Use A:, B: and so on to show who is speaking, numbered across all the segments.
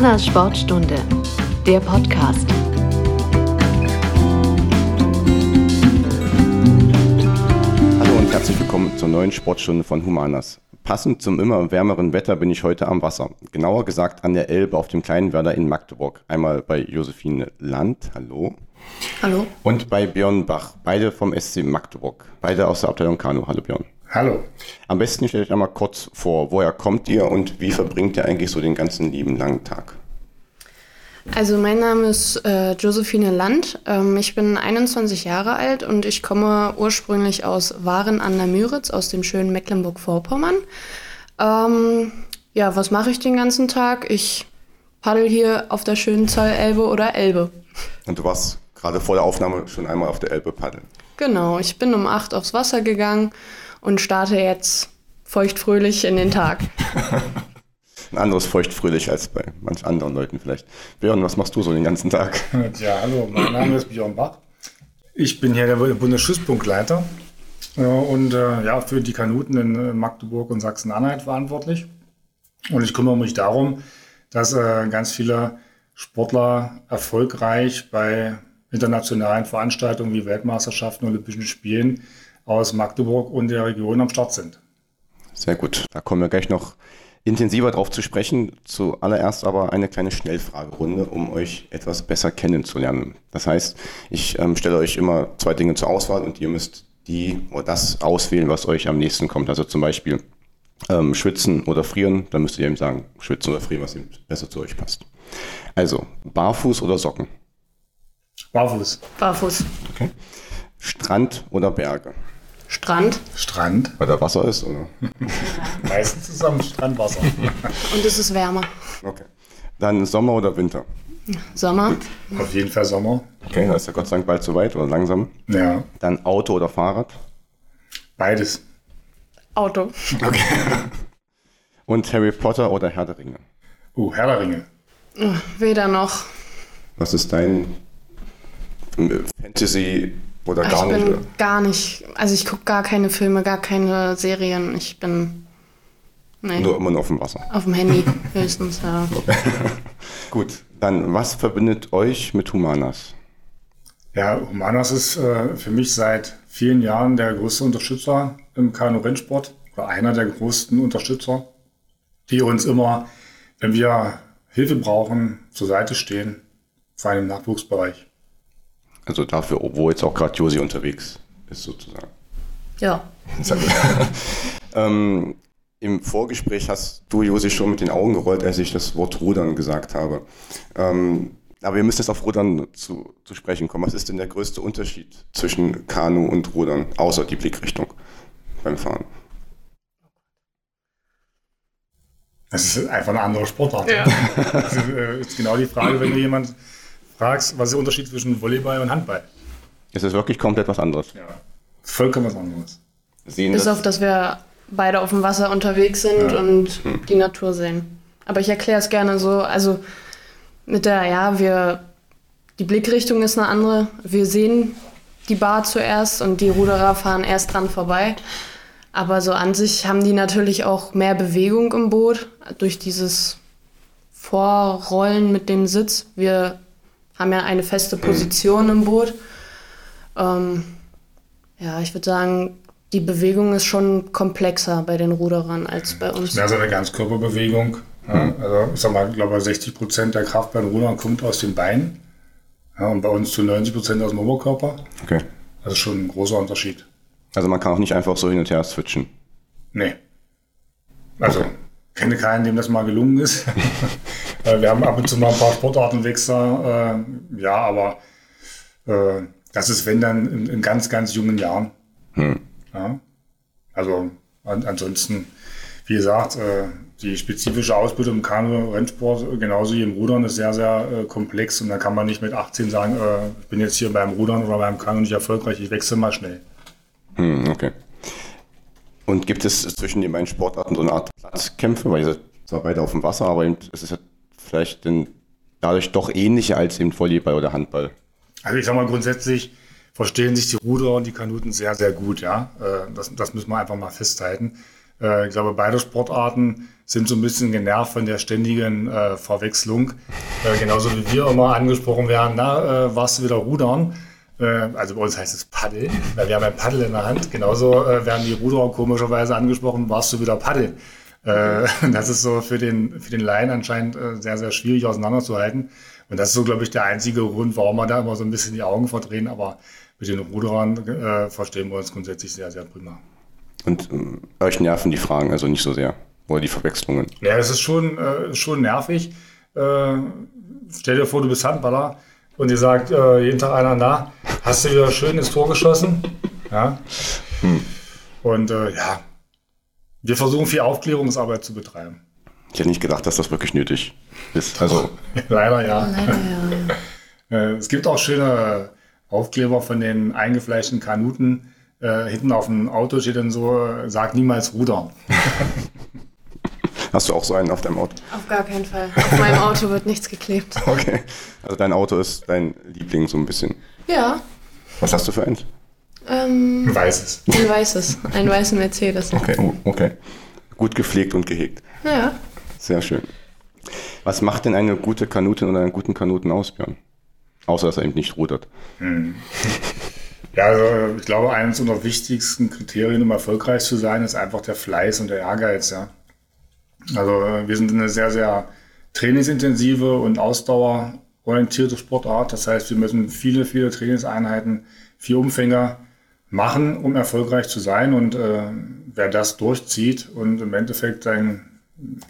A: Humanas Sportstunde, der Podcast.
B: Hallo und herzlich willkommen zur neuen Sportstunde von Humanas. Passend zum immer wärmeren Wetter bin ich heute am Wasser. Genauer gesagt an der Elbe auf dem kleinen Werder in Magdeburg. Einmal bei Josephine Land, hallo.
C: Hallo.
B: Und bei Björn Bach, beide vom SC Magdeburg. Beide aus der Abteilung Kanu. Hallo Björn.
D: Hallo.
B: Am besten stellt euch einmal kurz vor, woher kommt ihr und wie verbringt ihr eigentlich so den ganzen lieben langen Tag?
C: Also mein Name ist äh, Josephine Land. Ähm, ich bin 21 Jahre alt und ich komme ursprünglich aus Waren an der Müritz, aus dem schönen Mecklenburg-Vorpommern. Ähm, ja, was mache ich den ganzen Tag? Ich paddel hier auf der schönen Zollelbe oder Elbe.
B: Und du warst gerade vor der Aufnahme schon einmal auf der Elbe paddeln.
C: Genau, ich bin um 8 aufs Wasser gegangen und starte jetzt feuchtfröhlich in den Tag.
B: Ein anderes feuchtfröhlich als bei manch anderen Leuten vielleicht. Björn, was machst du so den ganzen Tag?
D: Ja, hallo, mein Name ist Björn Bach. Ich bin hier der Bundesschusspunktleiter äh, und äh, ja, für die Kanuten in äh, Magdeburg und Sachsen-Anhalt verantwortlich. Und ich kümmere mich darum, dass ganz viele Sportler erfolgreich bei internationalen Veranstaltungen wie Weltmeisterschaften, Olympischen Spielen aus Magdeburg und der Region am Start sind.
B: Sehr gut. Da kommen wir gleich noch intensiver drauf zu sprechen. Zuallererst aber eine kleine Schnellfragerunde, um euch etwas besser kennenzulernen. Das heißt, ich ähm, stelle euch immer zwei Dinge zur Auswahl und ihr müsst die oder das auswählen, was euch am nächsten kommt. Also zum Beispiel ähm, schwitzen oder frieren. Dann müsst ihr eben sagen, schwitzen oder frieren, was eben besser zu euch passt. Also, barfuß oder Socken?
D: Barfuß.
C: Barfuß.
B: Okay. Strand oder Berge?
C: Strand.
D: Strand.
B: Weil da Wasser ist, oder?
D: Meistens zusammen Strandwasser.
C: Und es ist wärmer.
B: Okay. Dann Sommer oder Winter?
C: Sommer.
D: Auf jeden Fall Sommer.
B: Okay, da ist ja Gott sei Dank bald so weit oder langsam.
D: Ja,
B: Dann Auto oder Fahrrad?
D: beides.
C: Auto.
B: Und Harry Potter oder Herr der Ringe?
D: Uh, Herr der Ringe.
C: Weder noch.
B: Was ist dein äh, Fantasy oder
C: Ich
B: gar nicht?
C: bin
B: Oder?
C: gar nicht, also ich gucke gar keine Filme, gar keine Serien. Ich bin nee,
B: Nur immer nur auf dem Wasser.
C: auf dem Handy höchstens. Ja.
B: Gut, dann was verbindet euch mit Humanas?
D: Ja, Humanas ist äh, für mich seit vielen Jahren der größte Unterstützer im Kanu-Rennsport oder einer der größten Unterstützer, die uns immer, wenn wir Hilfe brauchen, zur Seite stehen, vor allem im Nachwuchsbereich.
B: Also dafür, wo jetzt auch gerade Josi unterwegs ist sozusagen.
C: ja.
B: Ähm, Im Vorgespräch hast du, Josi, schon mit den Augen gerollt, als ich das Wort Rudern gesagt habe. Ähm, aber wir müssen jetzt auf Rudern zu, zu sprechen kommen. Was ist denn der größte Unterschied zwischen Kanu und Rudern, außer die Blickrichtung beim Fahren?
D: Das ist einfach eine andere Sportart.
C: Ja.
D: Das ist, äh, ist genau die Frage, wenn du jemand fragst, was ist der Unterschied zwischen Volleyball und Handball?
B: Es ist wirklich komplett was anderes.
D: Ja, vollkommen was anderes.
B: Sehen
C: Bis
B: das,
C: auf, dass wir beide auf dem Wasser unterwegs sind
D: Ja.
C: und die Natur sehen. Aber ich erkläre es gerne so, also mit der, ja, wir, die Blickrichtung ist eine andere. Wir sehen die Bar zuerst und die Ruderer fahren erst dran vorbei. Aber so an sich haben die natürlich auch mehr Bewegung im Boot durch dieses Vorrollen mit dem Sitz. Wir haben ja eine feste Position im Boot. Ähm, ja, ich würde sagen, die Bewegung ist schon komplexer bei den Ruderern als bei uns.
D: Mehr so eine Ganzkörperbewegung. Ja, also ich sag mal, ich glaube 60 Prozent der Kraft beim Rudern kommt aus den Beinen. Ja, und bei uns zu 90 Prozent aus dem Oberkörper.
B: okay.
D: Das ist schon ein großer Unterschied.
B: Also man kann auch nicht einfach so hin und her switchen.
D: Nee. Also, kenne keinen, dem das mal gelungen ist. Äh, Wir haben ab und zu mal ein paar Sportartenwechsler, äh, ja, aber äh, das ist, wenn dann in, in ganz, ganz jungen Jahren. Ja. Also an, ansonsten, wie gesagt, äh, die spezifische Ausbildung im Kanu-Rennsport, genauso wie im Rudern, ist sehr, sehr äh, komplex und da kann man nicht mit 18 sagen, äh, ich bin jetzt hier beim Rudern oder beim Kanu nicht erfolgreich, ich wechsle mal schnell.
B: Hm, okay. Und gibt es zwischen den beiden Sportarten so eine Art Platzkämpfe? Weil seid zwar beide auf dem Wasser, aber es ist vielleicht dadurch doch ähnlicher als eben Volleyball oder Handball.
D: Also ich sag mal grundsätzlich verstehen sich die Ruderer und die Kanuten sehr, sehr gut, ja. Äh, Das, das müssen wir einfach mal festhalten. Äh, ich glaube, beide Sportarten sind so ein bisschen genervt von der ständigen äh, Verwechslung. Äh, genauso wie wir immer angesprochen werden, na, äh, warst du wieder rudern? Äh, also bei uns heißt es Paddel, weil wir haben ein Paddel in der Hand. Genauso äh, werden die Ruderer komischerweise angesprochen, warst du wieder Paddel? Äh, das ist so für den, für den Laien anscheinend äh, sehr, sehr schwierig auseinanderzuhalten. Und das ist so, glaube ich, der einzige Grund, warum wir da immer so ein bisschen die Augen verdrehen. Aber mit den Ruderern äh, verstehen wir uns grundsätzlich sehr, sehr prima.
B: Und ähm, euch nerven die Fragen also nicht so sehr oder die Verwechslungen?
D: Ja, es ist schon, äh, schon nervig. Äh, stell dir vor, du bist Handballer und dir sagt äh, jeden Tag einer, na, hast du wieder schön ins Tor geschossen? Ja. Hm. Und äh, ja, wir versuchen viel Aufklärungsarbeit zu betreiben.
B: Ich hätte nicht gedacht, dass das wirklich nötig ist. Also
D: Leider ja. Leider ja. Äh, es gibt auch schöne Aufkleber von den eingefleischten Kanuten. Äh, hinten auf dem Auto steht dann so, äh, sag niemals Ruder.
B: Hast du auch so einen auf deinem Auto?
C: Auf gar keinen Fall. Auf meinem Auto wird nichts geklebt.
B: Okay. Also dein Auto ist dein Liebling so ein bisschen.
C: Ja.
B: Was hast du für eins?
C: Ähm,
D: ein weißes.
C: Ein weißes. Ein weißen Mercedes.
B: Okay, oh, okay. Gut gepflegt und gehegt.
C: Ja.
B: Sehr schön. Was macht denn eine gute Kanutin oder einen guten Kanuten aus, Björn? Außer, dass er eben nicht rudert. Hm.
D: Ja, also ich glaube, eines unserer wichtigsten Kriterien, um erfolgreich zu sein, ist einfach der Fleiß und der Ehrgeiz. Ja. Also äh, wir sind eine sehr, sehr trainingsintensive und ausdauerorientierte Sportart. Das heißt, wir müssen viele, viele Trainingseinheiten, vier Umfänger machen, um erfolgreich zu sein. Und äh, wer das durchzieht und im Endeffekt sein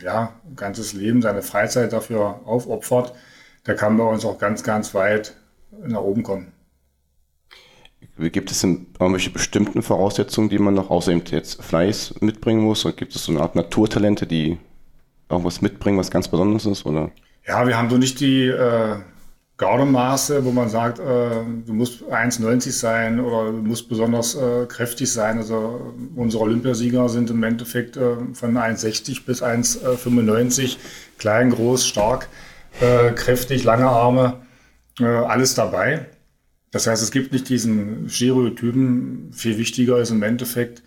D: ja, ganzes Leben, seine Freizeit dafür aufopfert, der kann bei uns auch ganz, ganz weit nach oben kommen.
B: Gibt es denn irgendwelche bestimmten Voraussetzungen, die man noch außer jetzt Fleiß mitbringen muss? Oder gibt es so eine Art Naturtalente, die irgendwas mitbringen, was ganz Besonderes ist? Oder?
D: Ja, wir haben so nicht die äh, Gardemaße, wo man sagt, äh, du musst 1,90 sein oder du musst besonders äh, kräftig sein. Also unsere Olympiasieger sind im Endeffekt äh, von 1,60 bis 1,95 klein, groß, stark, äh, kräftig, lange Arme, äh, alles dabei. Das heißt, es gibt nicht diesen Stereotypen. Viel wichtiger ist im Endeffekt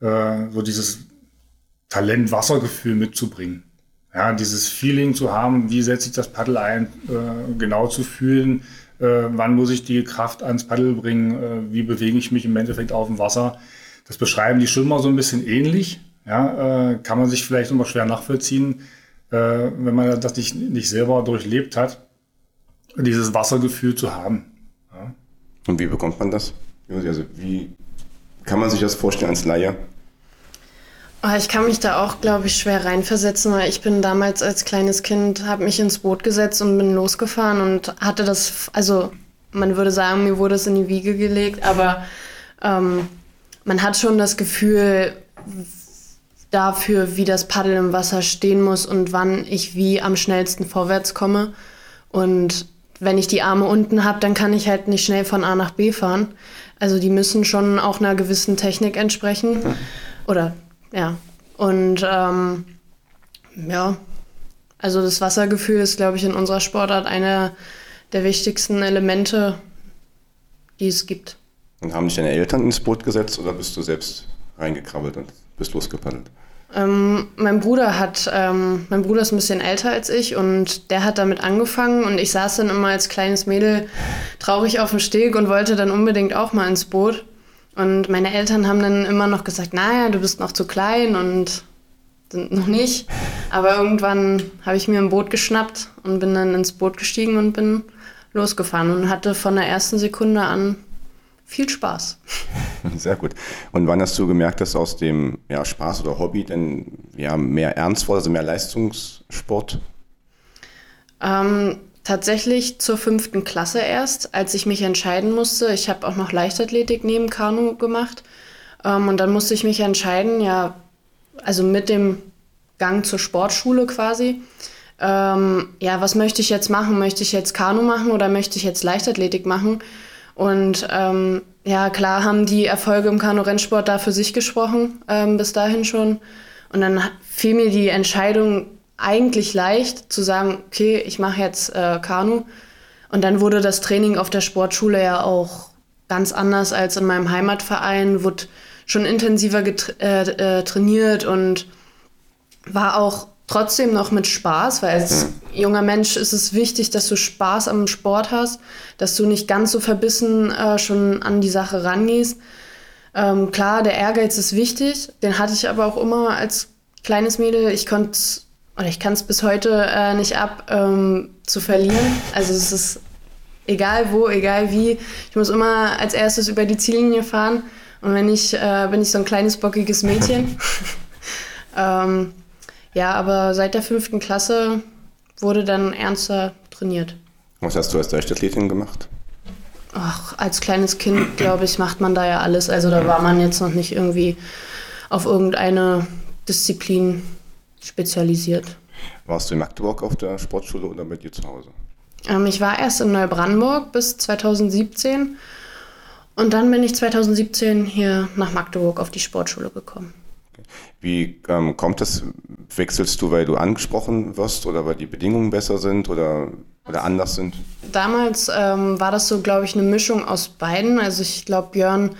D: äh, so dieses Talent, Wassergefühl mitzubringen. Ja, dieses Feeling zu haben, wie setze ich das Paddel ein, äh, genau zu fühlen, äh, wann muss ich die Kraft ans Paddel bringen, äh, wie bewege ich mich im Endeffekt auf dem Wasser. Das beschreiben die Schwimmer so ein bisschen ähnlich. Ja, äh, kann man sich vielleicht immer schwer nachvollziehen, äh, wenn man das nicht, nicht selber durchlebt hat, dieses Wassergefühl zu haben.
B: Und wie bekommt man das? Also wie kann man sich das vorstellen als Laie?
C: Oh, ich kann mich da auch, glaube ich, schwer reinversetzen, weil ich bin damals als kleines Kind, habe mich ins Boot gesetzt und bin losgefahren und hatte das, also man würde sagen, mir wurde es in die Wiege gelegt, aber ähm, man hat schon das Gefühl dafür, wie das Paddel im Wasser stehen muss und wann ich wie am schnellsten vorwärts komme. Und wenn ich die Arme unten habe, dann kann ich halt nicht schnell von A nach B fahren. Also die müssen schon auch einer gewissen Technik entsprechen. Oder ja. Und ähm, ja, also das Wassergefühl ist, glaube ich, in unserer Sportart einer der wichtigsten Elemente, die es gibt.
B: Und haben dich deine Eltern ins Boot gesetzt oder bist du selbst reingekrabbelt und bist losgepaddelt?
C: Ähm, mein Bruder hat, ähm, mein Bruder ist ein bisschen älter als ich und der hat damit angefangen und ich saß dann immer als kleines Mädel traurig auf dem Steg und wollte dann unbedingt auch mal ins Boot. Und meine Eltern haben dann immer noch gesagt, naja, du bist noch zu klein und sind noch nicht. Aber irgendwann habe ich mir ein Boot geschnappt und bin dann ins Boot gestiegen und bin losgefahren und hatte von der ersten Sekunde an viel Spaß.
B: Sehr gut. Und wann hast du gemerkt, dass aus dem ja, Spaß oder Hobby denn ja, mehr Ernst wurde, also mehr Leistungssport?
C: Ähm, Tatsächlich zur fünften Klasse erst, als ich mich entscheiden musste. Ich habe auch noch Leichtathletik neben Kanu gemacht. Ähm, und dann musste ich mich entscheiden, ja, also mit dem Gang zur Sportschule quasi. Ähm, ja, was möchte ich jetzt machen? Möchte ich jetzt Kanu machen oder möchte ich jetzt Leichtathletik machen? Und ähm, ja, klar haben die Erfolge im Kanu-Rennsport da für sich gesprochen, ähm, bis dahin schon. Und dann fiel mir die Entscheidung eigentlich leicht zu sagen, okay, ich mache jetzt äh, Kanu. Und dann wurde das Training auf der Sportschule ja auch ganz anders als in meinem Heimatverein, wurde schon intensiver äh, äh, trainiert und war auch trotzdem noch mit Spaß, weil als mhm. junger Mensch ist es wichtig, dass du Spaß am Sport hast, dass du nicht ganz so verbissen äh, schon an die Sache rangehst. Ähm, klar, der Ehrgeiz ist wichtig, den hatte ich aber auch immer als kleines Mädel. Ich konnte oder ich kann es bis heute äh, nicht ab, ähm, zu verlieren. Also es ist egal wo, egal wie. Ich muss immer als erstes über die Ziellinie fahren. Und wenn ich, äh, bin ich so ein kleines, bockiges Mädchen. ähm, ja, aber seit der fünften Klasse wurde dann ernster trainiert.
B: Was hast du als Leichtathletin gemacht?
C: Ach, als kleines Kind, glaube ich, macht man da ja alles. Also da war man jetzt noch nicht irgendwie auf irgendeine Disziplin spezialisiert.
B: Warst du in Magdeburg auf der Sportschule oder bei dir zu Hause?
C: Ähm, ich war erst in Neubrandenburg bis 2017 und dann bin ich 2017 hier nach Magdeburg auf die Sportschule gekommen.
B: Wie ähm, kommt das? Wechselst du, weil du angesprochen wirst oder weil die Bedingungen besser sind oder, oder anders sind?
C: Damals ähm, war das so, glaube ich, eine Mischung aus beiden. Also ich glaube, Björn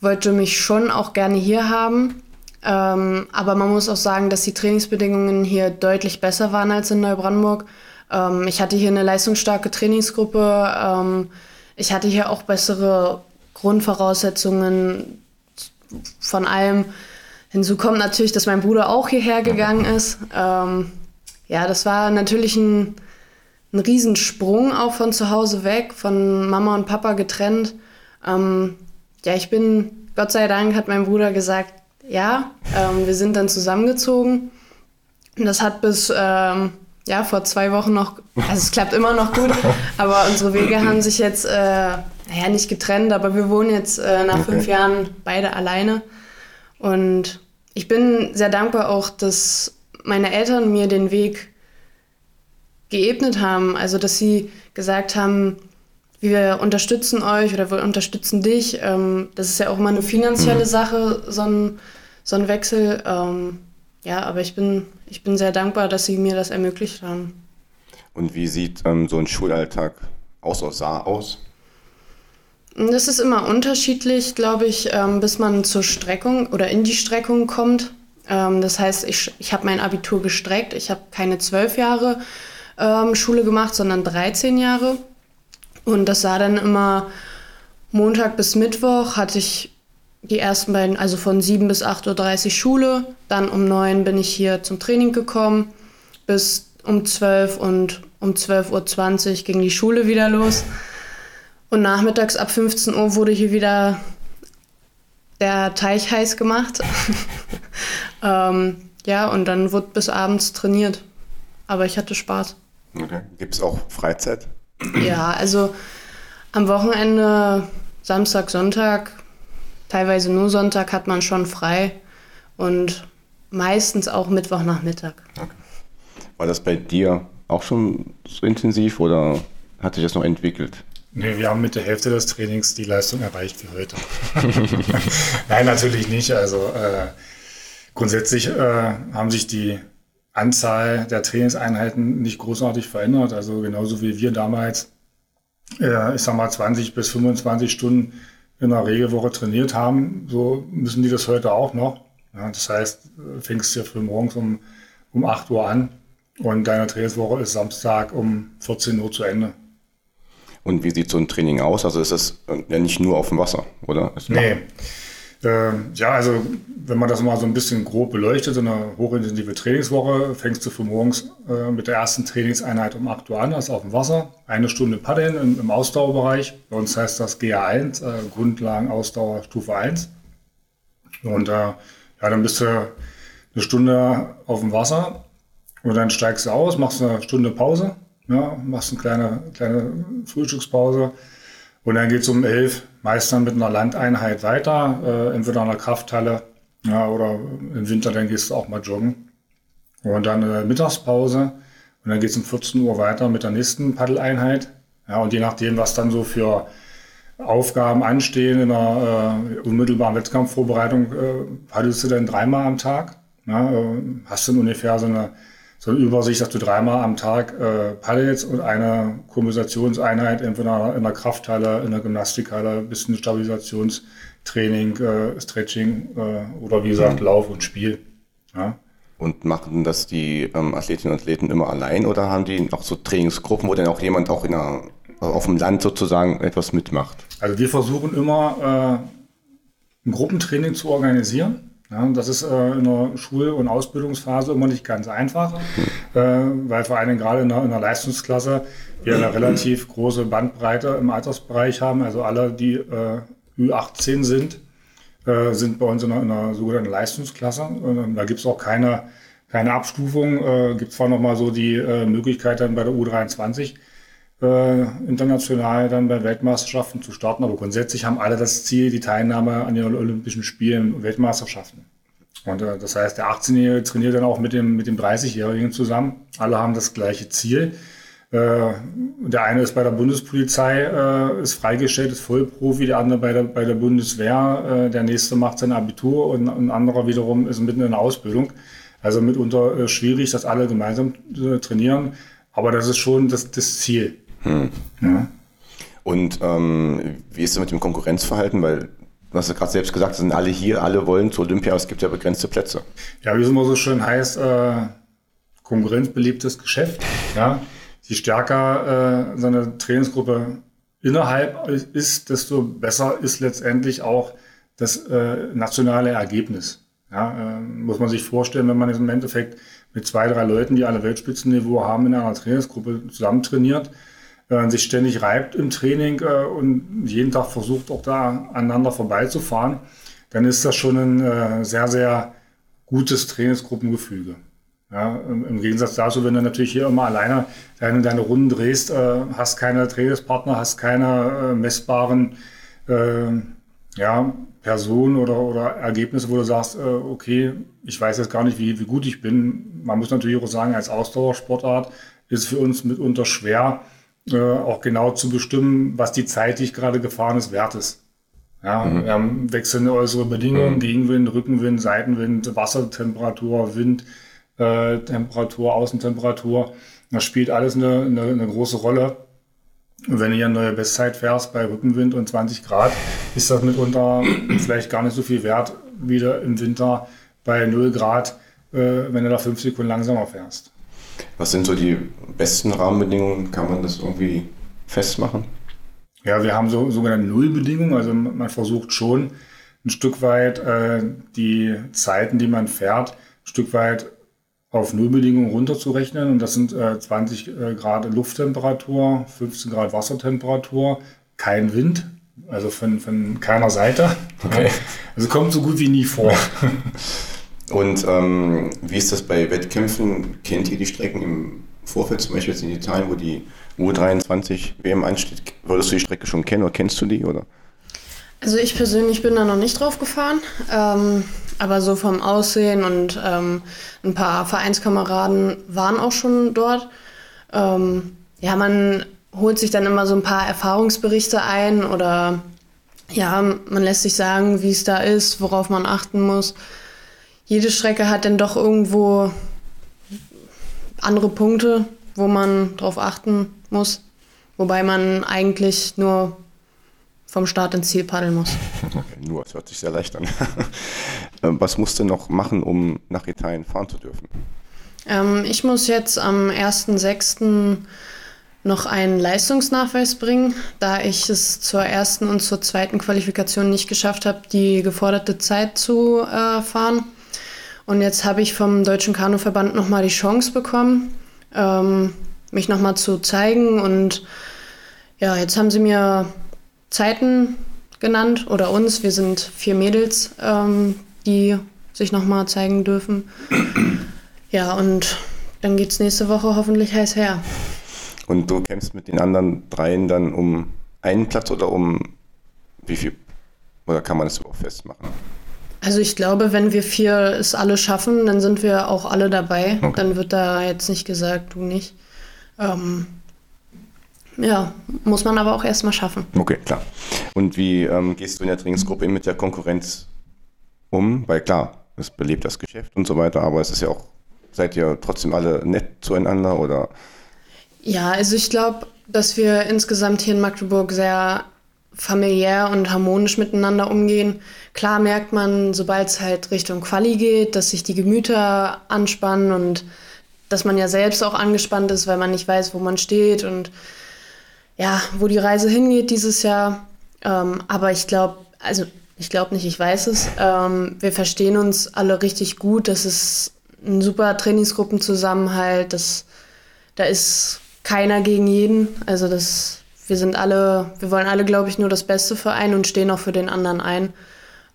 C: wollte mich schon auch gerne hier haben. Ähm, aber man muss auch sagen, dass die Trainingsbedingungen hier deutlich besser waren als in Neubrandenburg. Ähm, ich hatte hier eine leistungsstarke Trainingsgruppe. Ähm, ich hatte hier auch bessere Grundvoraussetzungen von allem. Hinzu kommt natürlich, dass mein Bruder auch hierher gegangen ist. Ähm, ja, das war natürlich ein, ein Riesensprung auch von zu Hause weg, von Mama und Papa getrennt. Ähm, ja, ich bin, Gott sei Dank, hat mein Bruder gesagt, ja, ähm, wir sind dann zusammengezogen. Und das hat bis ähm, ja, vor zwei Wochen noch, also es klappt immer noch gut, aber unsere Wege haben sich jetzt, äh, naja, nicht getrennt, aber wir wohnen jetzt äh, nach fünf Jahren beide alleine. Und ich bin sehr dankbar auch, dass meine Eltern mir den Weg geebnet haben, also dass sie gesagt haben, wir unterstützen euch oder wir unterstützen dich. Ähm, das ist ja auch immer eine finanzielle mhm. Sache, so ein, so ein Wechsel. Ähm, ja, aber ich bin, ich bin sehr dankbar, dass sie mir das ermöglicht haben.
B: Und wie sieht ähm, so ein Schulalltag aus oder sah aus?
C: Das ist immer unterschiedlich, glaube ich, ähm, bis man zur Streckung oder in die Streckung kommt. Ähm, das heißt, ich, ich habe mein Abitur gestreckt. Ich habe keine zwölf Jahre ähm, Schule gemacht, sondern 13 Jahre. Und das sah dann immer Montag bis Mittwoch hatte ich die ersten beiden, also von 7 bis 8.30 Uhr Schule. Dann um 9 bin ich hier zum Training gekommen. Bis um 12 und um 12.20 Uhr ging die Schule wieder los. Und nachmittags ab 15 Uhr wurde hier wieder der Teich heiß gemacht. ähm, ja, und dann wurde bis abends trainiert. Aber ich hatte Spaß.
B: Okay. Gibt es auch Freizeit?
C: Ja, also am Wochenende, Samstag, Sonntag, teilweise nur Sonntag hat man schon frei und meistens auch Mittwochnachmittag. Okay.
B: War das bei dir auch schon so intensiv oder hat sich das noch entwickelt?
D: Nee, wir haben mit der Hälfte des Trainings die Leistung erreicht wie heute. Nein, natürlich nicht. Also äh, grundsätzlich äh, haben sich die Anzahl der Trainingseinheiten nicht großartig verändert. Also genauso wie wir damals, äh, ich sag mal, 20 bis 25 Stunden in der Regelwoche trainiert haben, so müssen die das heute auch noch. Ja, das heißt, fängst du ja früh morgens um, um 8 Uhr an und deine Trainingswoche ist Samstag um 14 Uhr zu Ende.
B: Und wie sieht so ein Training aus? Also ist das ja nicht nur auf dem Wasser, oder?
D: Nee. Äh, ja, also wenn man das mal so ein bisschen grob beleuchtet, eine hochintensive Trainingswoche, fängst du für morgens äh, mit der ersten Trainingseinheit um 8 Uhr an, ist auf dem Wasser, eine Stunde Paddeln im, im Ausdauerbereich. Bei uns heißt das GA1, äh, Grundlagen Ausdauer Stufe 1. Und äh, ja, dann bist du eine Stunde auf dem Wasser und dann steigst du aus, machst eine Stunde Pause, ja, machst eine kleine, kleine Frühstückspause und dann geht es um 11 meist dann mit einer Landeinheit weiter, äh, entweder in einer Krafthalle ja, oder im Winter dann gehst du auch mal joggen. Und dann äh, Mittagspause und dann geht es um 14 Uhr weiter mit der nächsten Paddeleinheit. Ja, und je nachdem, was dann so für Aufgaben anstehen in der äh, unmittelbaren Wettkampfvorbereitung, äh, paddelst du dann dreimal am Tag. Ja, äh, hast dann ungefähr so eine, so eine Übersicht, dass du dreimal am Tag äh, paddelst und eine Kompensationseinheit entweder in der Krafthalle, in der Gymnastikhalle, ein bisschen Stabilisationstraining, äh, Stretching äh, oder wie gesagt mhm. Lauf und Spiel. Ja.
B: Und machen das die ähm, Athletinnen und Athleten immer allein oder haben die auch so Trainingsgruppen, wo dann auch jemand auch in einer, auf dem Land sozusagen etwas mitmacht?
D: Also wir versuchen immer äh, ein Gruppentraining zu organisieren. Ja, das ist äh, in der Schul- und Ausbildungsphase immer nicht ganz einfach, äh, weil vor allem gerade in der, in der, Leistungsklasse wir eine relativ große Bandbreite im Altersbereich haben. Also alle, die äh, Ü18 sind, äh, sind bei uns in einer, in einer sogenannten Leistungsklasse. Und, da gibt es auch keine, keine Abstufung. Äh, gibt zwar nochmal so die äh, Möglichkeit dann bei der U23 äh, international dann bei Weltmeisterschaften zu starten. Aber grundsätzlich haben alle das Ziel, die Teilnahme an den Olympischen Spielen und Weltmeisterschaften. Und äh, das heißt, der 18-Jährige trainiert dann auch mit dem, mit dem 30-Jährigen zusammen. Alle haben das gleiche Ziel. Äh, der eine ist bei der Bundespolizei, äh, ist freigestellt, ist Vollprofi, der andere bei der, bei der Bundeswehr, äh, der nächste macht sein Abitur und ein anderer wiederum ist mitten in der Ausbildung. Also mitunter äh, schwierig, dass alle gemeinsam äh, trainieren. Aber das ist schon das, das Ziel. Hm.
B: Ja. Und ähm, wie ist es mit dem Konkurrenzverhalten? Weil du hast ja gerade selbst gesagt, sind alle hier, alle wollen zu Olympia, aber es gibt ja begrenzte Plätze.
D: Ja, wie es immer so schön heißt, äh, konkurrenzbeliebtes Geschäft. Ja. Je stärker äh, seine Trainingsgruppe innerhalb ist, desto besser ist letztendlich auch das äh, nationale Ergebnis. Ja, äh, muss man sich vorstellen, wenn man im Endeffekt mit zwei, drei Leuten, die alle Weltspitzenniveau haben, in einer Trainingsgruppe zusammen trainiert, äh, sich ständig reibt im Training äh, und jeden Tag versucht auch da aneinander vorbeizufahren, dann ist das schon ein äh, sehr, sehr gutes Trainingsgruppengefüge. Ja, Im Gegensatz dazu, wenn du natürlich hier immer alleine deine, deine Runden drehst, äh, hast keine Trainingspartner, hast keine äh, messbaren äh, ja, Personen oder, oder Ergebnisse, wo du sagst, okay, ich weiß jetzt gar nicht, wie, wie gut ich bin. Man muss natürlich auch sagen, als Ausdauersportart ist es für uns mitunter schwer, äh, auch genau zu bestimmen, was die Zeit, die ich gerade gefahren ist, wert ist. Ja, mhm. Wir haben wechselnde äußere Bedingungen, mhm. Gegenwind, Rückenwind, Seitenwind, Wassertemperatur, Wind, äh, Temperatur, Außentemperatur. Das spielt alles eine, eine, eine große Rolle. Und wenn du hier eine neue Bestzeit fährst bei Rückenwind und 20 Grad, ist das mitunter vielleicht gar nicht so viel wert, wie du im Winter bei 0 Grad, äh, wenn du da 5 Sekunden langsamer fährst.
B: Was sind so die besten Rahmenbedingungen? Kann man das irgendwie festmachen?
D: Ja, wir haben so sogenannte Nullbedingungen. Also man versucht schon ein Stück weit äh, die Zeiten, die man fährt, ein Stück weit auf Nullbedingungen runterzurechnen. Und das sind äh, 20 äh, Grad Lufttemperatur, 15 Grad Wassertemperatur, kein Wind, also von, von keiner Seite. Okay. Also kommt so gut wie nie vor.
B: Und ähm, wie ist das bei Wettkämpfen? Kennt ihr die Strecken im Vorfeld, zum Beispiel jetzt in Italien, wo die U23 WM ansteht? Würdest du die Strecke schon kennen oder kennst du die? Oder?
C: Also ich persönlich bin da noch nicht drauf gefahren, ähm, aber so vom Aussehen und ähm, ein paar Vereinskameraden waren auch schon dort. Ähm, ja, man holt sich dann immer so ein paar Erfahrungsberichte ein oder ja, man lässt sich sagen, wie es da ist, worauf man achten muss jede Strecke hat dann doch irgendwo andere Punkte, wo man drauf achten muss. Wobei man eigentlich nur vom Start ins Ziel paddeln muss.
B: Okay, nur, das hört sich sehr leicht an. Ähm, was musst du noch machen, um nach Italien fahren zu dürfen?
C: Ähm, ich muss jetzt am 1.6. noch einen Leistungsnachweis bringen, da ich es zur ersten und zur zweiten Qualifikation nicht geschafft habe, die geforderte Zeit zu äh, fahren. Und jetzt habe ich vom Deutschen Kanuverband nochmal die Chance bekommen, ähm, mich nochmal zu zeigen. Und ja, jetzt haben sie mir Zeiten genannt oder uns. Wir sind vier Mädels, ähm, die sich nochmal zeigen dürfen. Ja, und dann geht es nächste Woche hoffentlich heiß her.
B: Und du kämpfst mit den anderen dreien dann um einen Platz oder um wie viel? Oder kann man das überhaupt festmachen?
C: Also ich glaube, wenn wir vier es alle schaffen, dann sind wir auch alle dabei. Okay. Dann wird da jetzt nicht gesagt, du nicht. Ähm, ja, muss man aber auch erstmal schaffen.
B: Okay, klar. Und wie ähm, gehst du in der Trainingsgruppe mit der Konkurrenz um? Weil klar, es belebt das Geschäft und so weiter, aber es ist ja auch seid ihr trotzdem alle nett zueinander oder?
C: Ja, also ich glaube, dass wir insgesamt hier in Magdeburg sehr familiär und harmonisch miteinander umgehen. Klar merkt man, sobald es halt Richtung Quali geht, dass sich die Gemüter anspannen und dass man ja selbst auch angespannt ist, weil man nicht weiß, wo man steht und ja, wo die Reise hingeht dieses Jahr. Ähm, aber ich glaube, also ich glaube nicht, ich weiß es. Ähm, wir verstehen uns alle richtig gut. Das ist ein super Trainingsgruppenzusammenhalt. Das, da ist keiner gegen jeden. Also das, wir sind alle, wir wollen alle, glaube ich, nur das Beste für einen und stehen auch für den anderen ein.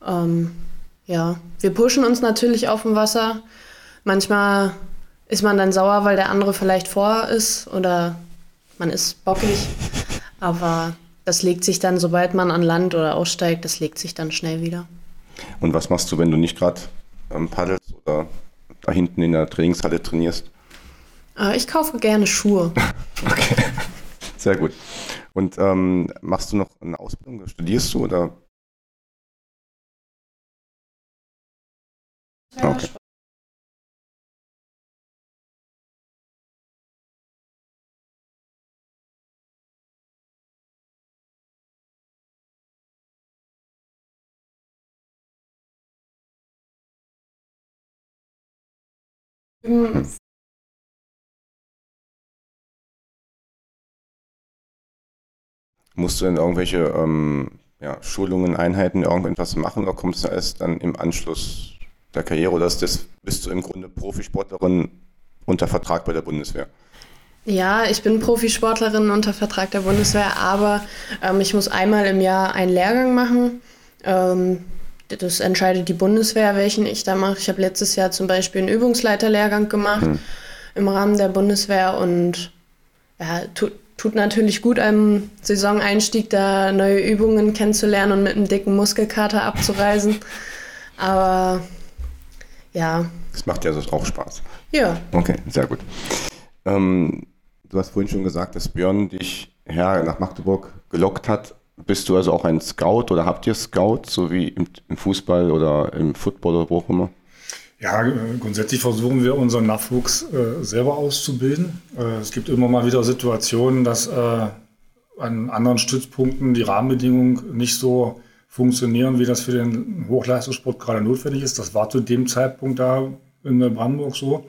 C: Ähm, ja, wir pushen uns natürlich auf dem Wasser. Manchmal ist man dann sauer, weil der andere vielleicht vor ist oder man ist bockig. Aber das legt sich dann, sobald man an Land oder aussteigt, das legt sich dann schnell wieder.
B: Und was machst du, wenn du nicht gerade ähm, paddelst oder da hinten in der Trainingshalle trainierst?
C: Äh, ich kaufe gerne Schuhe.
B: okay, sehr gut. Und ähm, machst du noch eine Ausbildung? Studierst du oder? Okay. Musst du denn irgendwelche ähm, ja, Schulungen, Einheiten, irgendetwas machen oder kommst du erst dann im Anschluss der Karriere oder das, bist du im Grunde Profisportlerin unter Vertrag bei der Bundeswehr?
C: Ja, ich bin Profisportlerin unter Vertrag der Bundeswehr, aber ähm, ich muss einmal im Jahr einen Lehrgang machen. Ähm, das entscheidet die Bundeswehr, welchen ich da mache. Ich habe letztes Jahr zum Beispiel einen Übungsleiterlehrgang gemacht hm. im Rahmen der Bundeswehr und ja, tut, tut natürlich gut, am Saisoneinstieg da neue Übungen kennenzulernen und mit einem dicken Muskelkater abzureisen. Aber ja.
B: Das macht ja auch Spaß.
C: Ja.
B: Okay, sehr gut. Ähm, du hast vorhin schon gesagt, dass Björn dich her nach Magdeburg gelockt hat. Bist du also auch ein Scout oder habt ihr Scout, so wie im, im Fußball oder im Football oder wo auch immer?
D: Ja, äh, grundsätzlich versuchen wir unseren Nachwuchs äh, selber auszubilden. Äh, es gibt immer mal wieder Situationen, dass äh, an anderen Stützpunkten die Rahmenbedingungen nicht so funktionieren, wie das für den Hochleistungssport gerade notwendig ist. Das war zu dem Zeitpunkt da in Brandenburg so.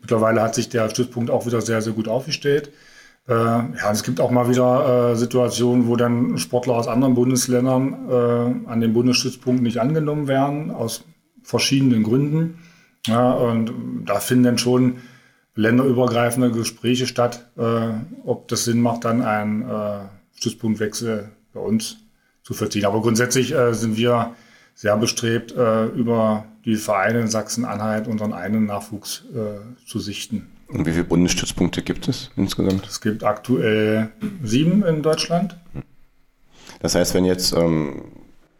D: Mittlerweile hat sich der Stützpunkt auch wieder sehr, sehr gut aufgestellt. Äh, ja, es gibt auch mal wieder äh, Situationen, wo dann Sportler aus anderen Bundesländern an den Bundesstützpunkt nicht angenommen werden, aus verschiedenen Gründen. Ja, und da finden dann schon länderübergreifende Gespräche statt, äh, ob das Sinn macht, dann einen äh, Stützpunktwechsel bei uns zu verziehen. Aber grundsätzlich äh, sind wir sehr bestrebt, äh, über die Vereine in Sachsen-Anhalt unseren einen Nachwuchs äh, zu sichten.
B: Und wie viele Bundesstützpunkte gibt es insgesamt?
D: Es gibt aktuell sieben in Deutschland.
B: Das heißt, wenn jetzt ähm,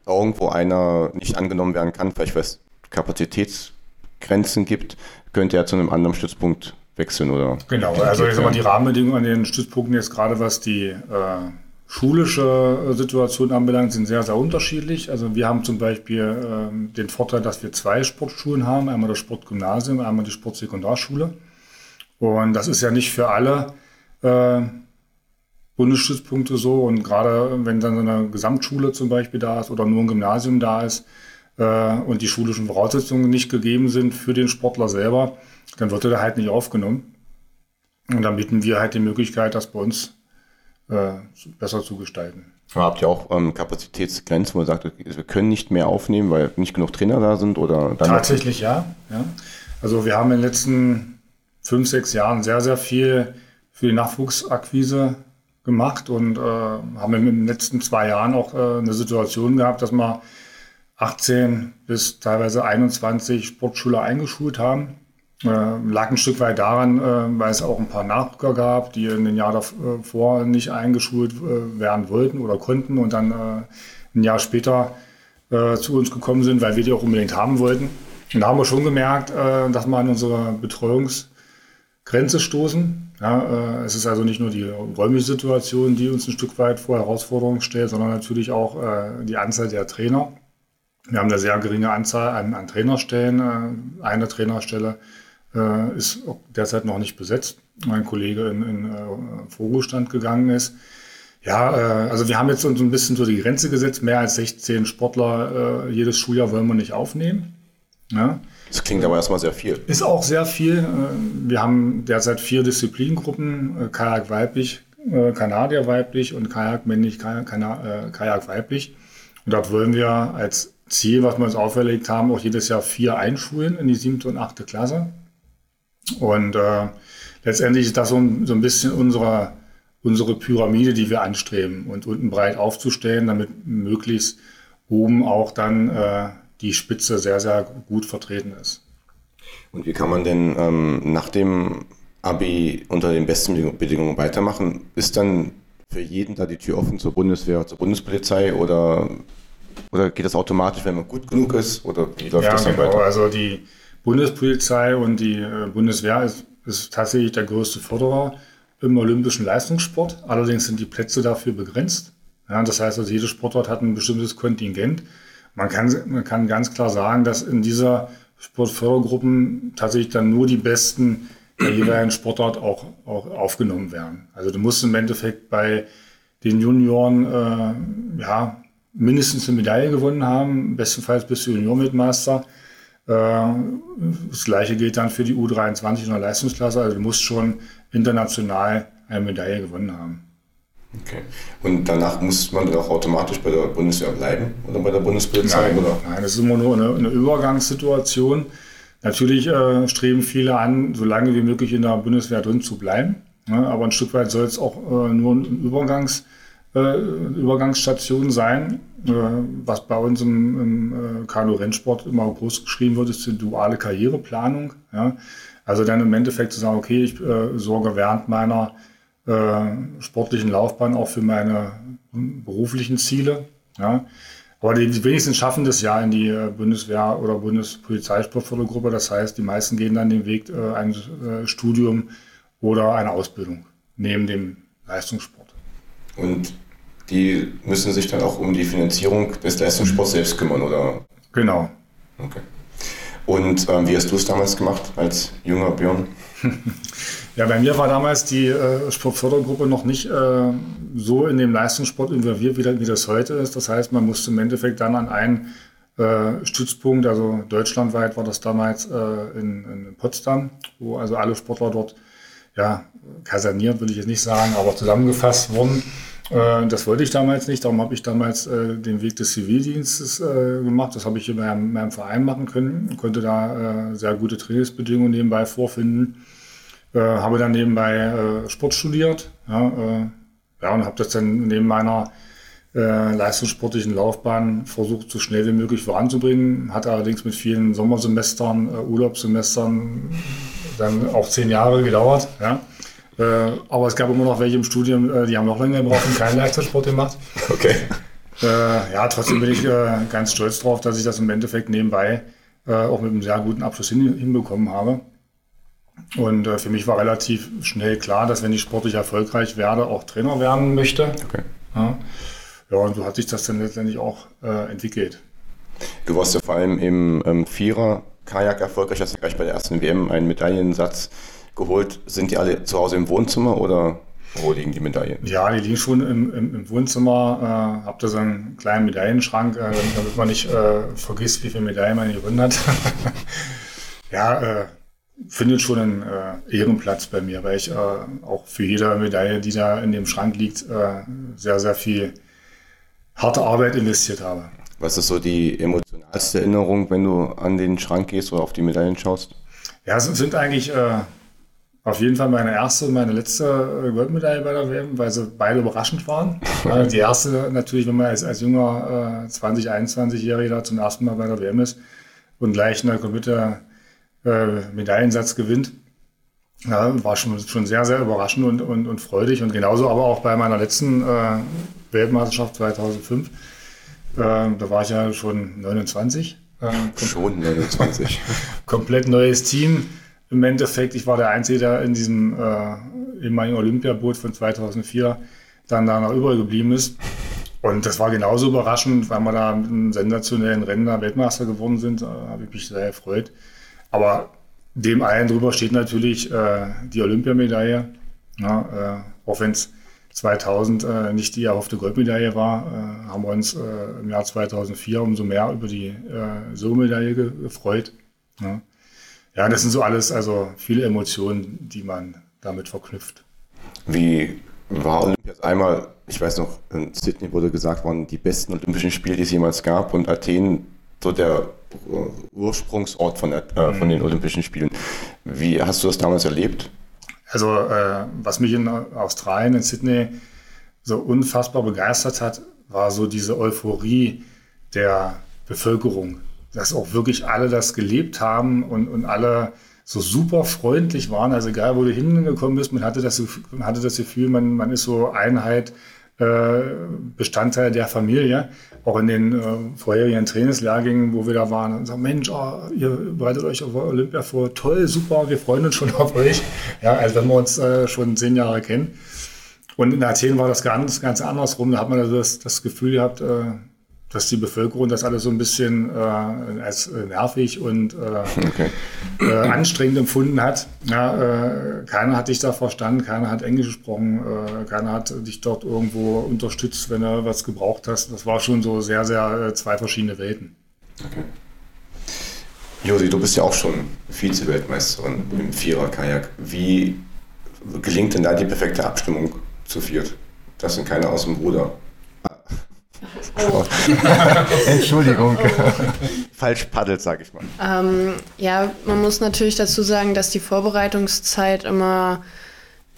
B: irgendwo einer nicht angenommen werden kann, vielleicht weil es Kapazitäts Grenzen gibt, könnte er zu einem anderen Stützpunkt wechseln, oder?
D: Genau, also ich sag mal, die Rahmenbedingungen an den Stützpunkten jetzt gerade was die äh, schulische Situation anbelangt, sind sehr, sehr unterschiedlich. Also wir haben zum Beispiel äh, den Vorteil, dass wir zwei Sportschulen haben, einmal das Sportgymnasium, einmal die Sportsekundarschule. Und das ist ja nicht für alle äh, Bundesstützpunkte so. Und gerade wenn dann so eine Gesamtschule zum Beispiel da ist oder nur ein Gymnasium da ist, äh, und die schulischen Voraussetzungen nicht gegeben sind für den Sportler selber, dann wird er da halt nicht aufgenommen. Und dann bieten wir halt die Möglichkeit, das bei uns äh, besser zu gestalten.
B: Habt ihr auch ähm, Kapazitätsgrenzen, wo ihr sagt, wir können nicht mehr aufnehmen, weil nicht genug Trainer da sind? Oder
D: Tatsächlich ja, ja. Also wir haben in den letzten fünf, sechs Jahren sehr, sehr viel für die Nachwuchsakquise gemacht und äh, haben in den letzten zwei Jahren auch äh, eine Situation gehabt, dass wir 18 bis teilweise 21 Sportschüler eingeschult haben. Äh, lag ein Stück weit daran, äh, weil es auch ein paar Nachrücker gab, die in den Jahren davor nicht eingeschult äh, werden wollten oder konnten und dann äh, ein Jahr später äh, zu uns gekommen sind, weil wir die auch unbedingt haben wollten. Und da haben wir schon gemerkt, äh, dass wir an unsere Betreuungsgrenze stoßen. Ja, es ist also nicht nur die räumliche Situation, die uns ein Stück weit vor Herausforderungen stellt, sondern natürlich auch die Anzahl der Trainer. Wir haben eine sehr geringe Anzahl an, an Trainerstellen. Äh, eine Trainerstelle äh, ist derzeit noch nicht besetzt. Mein Kollege in, in äh, Vorruhestand gegangen ist. Ja, also wir haben jetzt uns ein bisschen so die Grenze gesetzt. Mehr als 16 Sportler jedes Schuljahr wollen wir nicht aufnehmen. Ja.
B: Das klingt aber erstmal sehr viel.
D: Ist auch sehr viel. Wir haben derzeit vier Disziplinengruppen, äh, Kajak weiblich, Kanadier weiblich und Kajak männlich, Kajak weiblich. Und dort wollen wir als Ziel, was wir uns auferlegt haben, auch jedes Jahr vier einschulen in die siebte und achte Klasse. Und äh, letztendlich ist das so, so ein bisschen unsere, unsere Pyramide, die wir anstreben und unten breit aufzustellen, damit möglichst oben auch dann äh, die Spitze sehr, sehr gut vertreten ist.
B: Und wie kann man denn ähm, nach dem Abi unter den besten Bedingungen weitermachen? Ist dann für jeden da die Tür offen zur Bundeswehr, zur Bundespolizei oder, oder geht das automatisch, wenn man gut genug ist? Oder wie läuft
D: ja,
B: das dann
D: genau.
B: weiter?
D: Also die Bundespolizei und die äh, Bundeswehr ist, ist tatsächlich der größte Förderer im olympischen Leistungssport. Allerdings sind die Plätze dafür begrenzt. Ja, das heißt, also jede Sportart hat ein bestimmtes Kontingent. Man kann, man kann ganz klar sagen, dass in dieser Sportfördergruppen tatsächlich dann nur die besten der jeweiligen Sportart auch, auch aufgenommen werden. Also du musst im Endeffekt bei den Junioren äh, ja, mindestens eine Medaille gewonnen haben, bestenfalls bist du Juniormitmeister. Äh, das gleiche gilt dann für die U23 in der Leistungsklasse. Also du musst schon international eine Medaille gewonnen haben.
B: Okay. Und danach muss man dann auch automatisch bei der Bundeswehr bleiben oder bei der Bundespolizei?
D: Nein,
B: oder?
D: nein das ist immer nur eine, eine Übergangssituation. Natürlich äh, streben viele an, so lange wie möglich in der Bundeswehr drin zu bleiben. Ne? Aber ein Stück weit soll es auch äh, nur eine Übergangs, äh, Übergangsstation sein. Äh, was bei uns im, im äh, Kanu-Rennsport immer groß geschrieben wird, ist die duale Karriereplanung. Ja? Also dann im Endeffekt zu sagen, okay, ich äh, sorge während meiner sportlichen Laufbahn auch für meine beruflichen Ziele. Ja? Aber die wenigsten schaffen das ja in die äh, Bundeswehr- oder Bundespolizeisportfördergruppe. Das heißt, die meisten gehen dann den Weg äh, ein äh, Studium oder eine Ausbildung neben dem Leistungssport.
B: Und die müssen sich dann auch um die Finanzierung des Leistungssports selbst kümmern, oder?
D: Genau.
B: Okay. Und ähm, wie hast du es damals gemacht als junger Björn?
D: Ja, bei mir war damals die äh, Sportfördergruppe noch nicht äh, so in dem Leistungssport involviert, wie, wie, das heute ist. Das heißt, man musste im Endeffekt dann an einen äh, Stützpunkt, also deutschlandweit war das damals äh, in, in, Potsdam, wo also alle Sportler dort, ja, kaserniert will ich jetzt nicht sagen, aber zusammengefasst wurden. Äh, das wollte ich damals nicht, darum habe ich damals äh, den Weg des Zivildienstes gemacht. Das habe ich in meinem, meinem Verein machen können, konnte da sehr gute Trainingsbedingungen nebenbei vorfinden äh, habe dann nebenbei äh, Sport studiert. Ja, äh, ja und habe das dann neben meiner äh, leistungssportlichen Laufbahn versucht, so schnell wie möglich voranzubringen. Hat allerdings mit vielen Sommersemestern, äh, Urlaubssemestern dann auch zehn Jahre gedauert. Ja. Äh, aber es gab immer noch welche im Studium, äh, die haben noch länger gebraucht und keinen Leistungssport gemacht.
B: Okay.
D: Äh, ja, trotzdem bin ich äh, ganz stolz darauf, dass ich das im Endeffekt nebenbei äh, auch mit einem sehr guten Abschluss hin, hinbekommen habe. Und äh, für mich war relativ schnell klar, dass wenn ich sportlich erfolgreich werde, auch Trainer werden möchte. Okay. Ja. ja, und so hat sich das dann letztendlich auch entwickelt.
B: Du warst ja vor allem im ähm, Vierer Kajak erfolgreich, hast du gleich bei der ersten WM einen Medaillensatz geholt. Sind die alle zu Hause im Wohnzimmer oder wo liegen die Medaillen?
D: Ja, die liegen schon im, im, im Wohnzimmer. Äh, hab da so einen kleinen Medaillenschrank, äh, damit man nicht äh, vergisst, wie viele Medaillen man gewonnen hat. ja, äh, findet schon einen äh, Ehrenplatz bei mir, weil ich äh, auch für jede Medaille, die da in dem Schrank liegt, sehr, sehr viel harte Arbeit investiert habe.
B: Was ist so die emotionalste Erinnerung, wenn du an den Schrank gehst oder auf die Medaillen schaust?
D: Ja, es sind eigentlich auf jeden Fall meine erste und meine letzte äh, Goldmedaille bei der WM, weil sie beide überraschend waren. die erste natürlich, wenn man als, als junger äh, 20-, 21-Jähriger zum ersten Mal bei der WM ist und gleich in der Komite äh, Medaillensatz gewinnt. Ja, war schon, schon sehr, sehr überraschend und, und, und freudig. Und genauso aber auch bei meiner letzten äh, Weltmeisterschaft 2005. Äh, da war ich ja schon 29.
B: Äh, schon 29.
D: komplett neues Team. Im Endeffekt, ich war der Einzige, der in diesem äh, ehemaligen Olympiaboot von 2004 dann da noch übergeblieben ist. Und das war genauso überraschend, weil wir da mit einem sensationellen Rennen Weltmeister geworden sind. Da habe ich mich sehr gefreut. Aber dem allen drüber steht natürlich äh, die Olympiamedaille. Ja, äh, auch wenn es 2000 äh, nicht die erhoffte Goldmedaille war, äh, haben wir uns äh, im Jahr 2004 umso mehr über die äh, Silbermedaille ge gefreut. Ja. Ja, das sind so alles, also viele Emotionen, die man damit verknüpft.
B: Wie war Olympias einmal, ich weiß noch, in Sydney wurde gesagt, waren die besten Olympischen Spiele, die es jemals gab und Athen so der Ursprungsort von, äh, von den Olympischen Spielen. Wie hast du das damals erlebt?
D: Also äh, was mich in Australien, in Sydney so unfassbar begeistert hat, war so diese Euphorie der Bevölkerung, dass auch wirklich alle das gelebt haben und, und alle so super freundlich waren. Also egal, wo du hingekommen bist, man hatte das, man hatte das Gefühl, man, man ist so Einheit, äh, Bestandteil der Familie. Auch in den äh, vorherigen Trainingslehrgängen, wo wir da waren, und sagen, Mensch, oh, ihr bereitet euch auf Olympia vor, toll, super, wir freuen uns schon auf euch. Ja, also wenn wir uns äh, schon zehn Jahre kennen. Und in Athen war das ganz, ganz andersrum. Da hat man also das, das Gefühl gehabt, äh, dass die Bevölkerung das alles so ein bisschen äh, als äh, nervig und äh, okay. äh, anstrengend empfunden hat. Ja, äh, keiner hat dich da verstanden, keiner hat Englisch gesprochen, äh, keiner hat dich dort irgendwo unterstützt, wenn du was gebraucht hast. Das war schon so sehr, sehr zwei verschiedene Welten. Okay.
B: Josi, du bist ja auch schon Vize-Weltmeisterin im Vierer-Kajak. Wie gelingt denn da die perfekte Abstimmung zu viert? Das sind keine aus dem Ruder. Oh. Entschuldigung. Falsch paddelt, sag ich mal.
C: Ähm, ja, man muss natürlich dazu sagen, dass die Vorbereitungszeit immer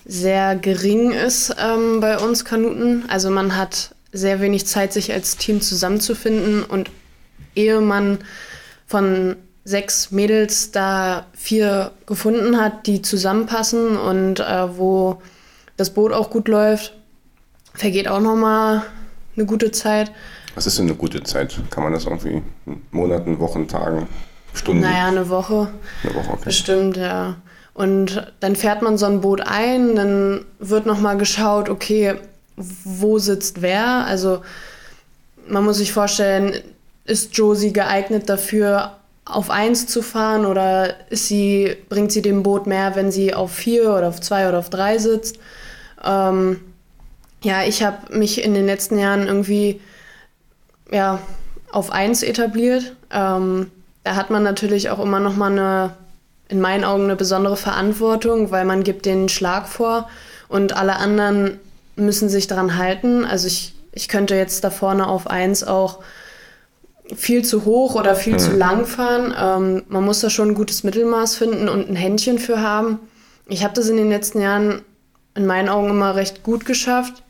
C: sehr gering ist ähm, bei uns Kanuten. Also man hat sehr wenig Zeit, sich als Team zusammenzufinden und ehe man von sechs Mädels da vier gefunden hat, die zusammenpassen und äh, wo das Boot auch gut läuft, vergeht auch noch mal eine gute Zeit.
B: Was ist denn eine gute Zeit? Kann man das irgendwie in Monaten, Wochen, Tagen, Stunden?
C: Naja, eine Woche. Eine Woche, okay. Bestimmt, ja. Und dann fährt man so ein Boot ein, dann wird nochmal geschaut, okay, wo sitzt wer? Also man muss sich vorstellen, ist Josie geeignet dafür, auf eins zu fahren oder ist sie, bringt sie dem Boot mehr, wenn sie auf vier oder auf zwei oder auf drei sitzt? Ähm, ja, ich habe mich in den letzten Jahren irgendwie ja, auf eins etabliert. Ähm, da hat man natürlich auch immer noch mal eine, in meinen Augen eine besondere Verantwortung, weil man gibt den Schlag vor und alle anderen müssen sich daran halten. Also ich, ich könnte jetzt da vorne auf eins auch viel zu hoch oder viel mhm. zu lang fahren. Ähm, man muss da schon ein gutes Mittelmaß finden und ein Händchen für haben. Ich habe das in den letzten Jahren in meinen Augen immer recht gut geschafft.